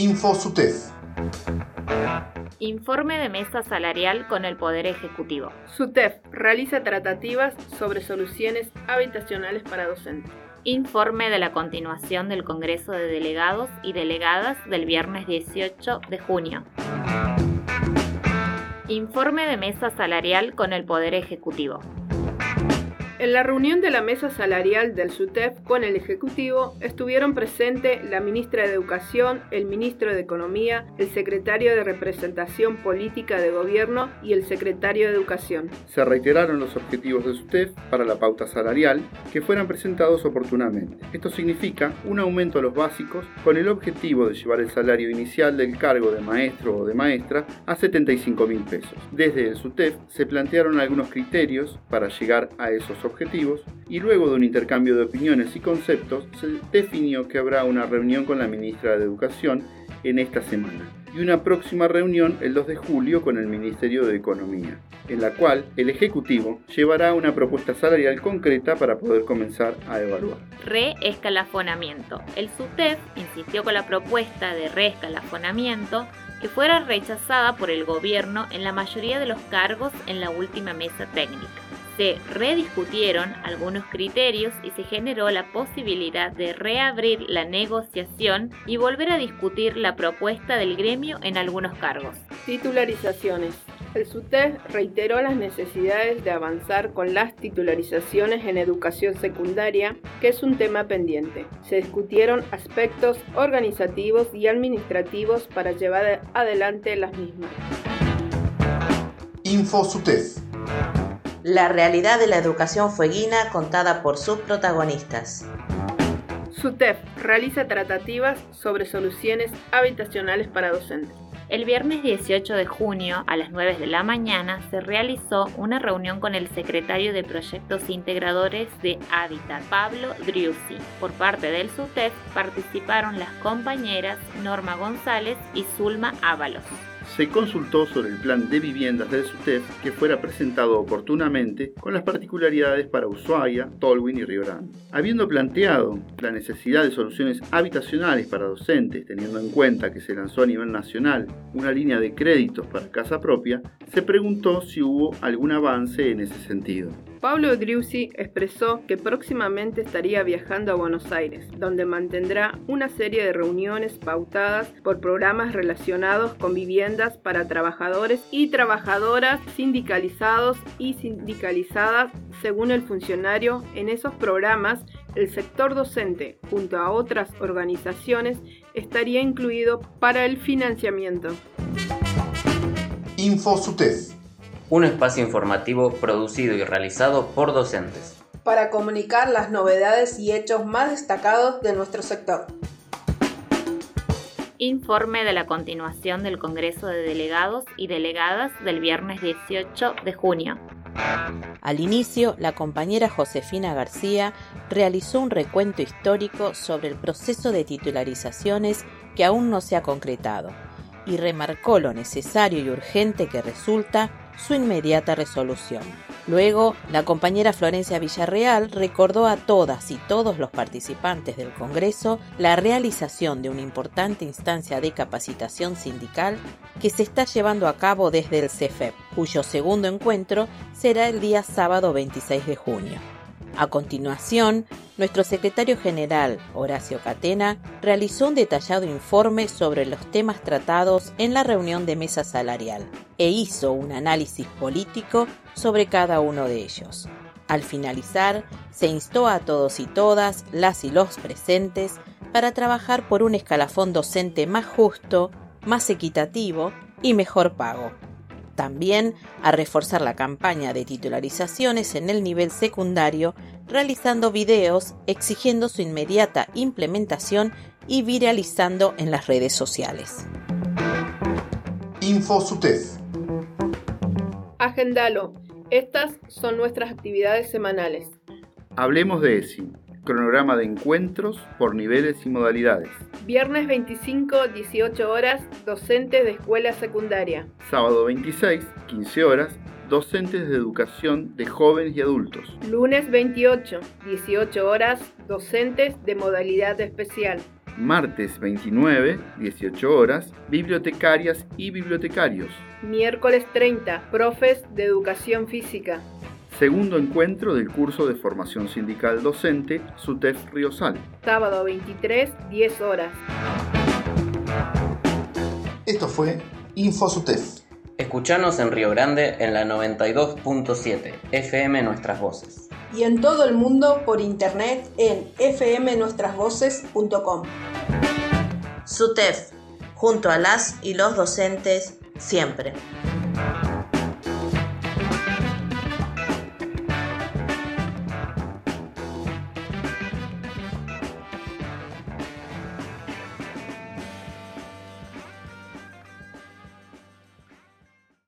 InfoSUTEF. Informe de mesa salarial con el Poder Ejecutivo. SUTEF realiza tratativas sobre soluciones habitacionales para docentes. Informe de la continuación del Congreso de Delegados y Delegadas del viernes 18 de junio. Informe de mesa salarial con el Poder Ejecutivo. En la reunión de la mesa salarial del SUTEF con el Ejecutivo estuvieron presentes la ministra de Educación, el ministro de Economía, el secretario de Representación Política de Gobierno y el secretario de Educación. Se reiteraron los objetivos del SUTEF para la pauta salarial que fueran presentados oportunamente. Esto significa un aumento a los básicos con el objetivo de llevar el salario inicial del cargo de maestro o de maestra a 75 mil pesos. Desde el SUTEF se plantearon algunos criterios para llegar a esos objetivos y luego de un intercambio de opiniones y conceptos se definió que habrá una reunión con la ministra de Educación en esta semana y una próxima reunión el 2 de julio con el Ministerio de Economía, en la cual el Ejecutivo llevará una propuesta salarial concreta para poder comenzar a evaluar. Reescalafonamiento. El SUTEF insistió con la propuesta de reescalafonamiento que fuera rechazada por el gobierno en la mayoría de los cargos en la última mesa técnica se rediscutieron algunos criterios y se generó la posibilidad de reabrir la negociación y volver a discutir la propuesta del gremio en algunos cargos. Titularizaciones. El SUTEF reiteró las necesidades de avanzar con las titularizaciones en educación secundaria, que es un tema pendiente. Se discutieron aspectos organizativos y administrativos para llevar adelante las mismas. Info SUTEF la realidad de la educación fueguina contada por sus protagonistas. SUTEF realiza tratativas sobre soluciones habitacionales para docentes. El viernes 18 de junio a las 9 de la mañana se realizó una reunión con el secretario de Proyectos Integradores de Hábitat, Pablo Driussi. Por parte del SUTEF participaron las compañeras Norma González y Zulma Ábalos se consultó sobre el plan de viviendas del SUTEF que fuera presentado oportunamente con las particularidades para Ushuaia, Tolwyn y Río Grande. Habiendo planteado la necesidad de soluciones habitacionales para docentes, teniendo en cuenta que se lanzó a nivel nacional una línea de créditos para casa propia, se preguntó si hubo algún avance en ese sentido. Pablo Driussi expresó que próximamente estaría viajando a Buenos Aires, donde mantendrá una serie de reuniones pautadas por programas relacionados con viviendas para trabajadores y trabajadoras sindicalizados y sindicalizadas según el funcionario. En esos programas, el sector docente, junto a otras organizaciones, estaría incluido para el financiamiento. InfoSUTEF un espacio informativo producido y realizado por docentes. Para comunicar las novedades y hechos más destacados de nuestro sector. Informe de la continuación del Congreso de Delegados y Delegadas del viernes 18 de junio. Al inicio, la compañera Josefina García realizó un recuento histórico sobre el proceso de titularizaciones que aún no se ha concretado y remarcó lo necesario y urgente que resulta su inmediata resolución. Luego, la compañera Florencia Villarreal recordó a todas y todos los participantes del Congreso la realización de una importante instancia de capacitación sindical que se está llevando a cabo desde el CEFEP, cuyo segundo encuentro será el día sábado 26 de junio. A continuación, nuestro secretario general, Horacio Catena, realizó un detallado informe sobre los temas tratados en la reunión de mesa salarial e hizo un análisis político sobre cada uno de ellos. Al finalizar, se instó a todos y todas, las y los presentes, para trabajar por un escalafón docente más justo, más equitativo y mejor pago también a reforzar la campaña de titularizaciones en el nivel secundario, realizando videos exigiendo su inmediata implementación y viralizando en las redes sociales. InfoSUTEF. Agendalo. Estas son nuestras actividades semanales. Hablemos de ESI cronograma de encuentros por niveles y modalidades. Viernes 25, 18 horas, docentes de escuela secundaria. Sábado 26, 15 horas, docentes de educación de jóvenes y adultos. Lunes 28, 18 horas, docentes de modalidad especial. Martes 29, 18 horas, bibliotecarias y bibliotecarios. Miércoles 30, profes de educación física. Segundo encuentro del curso de formación sindical docente SUTEF Riosal. Sábado 23, 10 horas. Esto fue InfoSUTEF. Escuchanos en Río Grande en la 92.7 FM Nuestras Voces. Y en todo el mundo por internet en fmnuestrasvoces.com. SUTEF, junto a las y los docentes, siempre.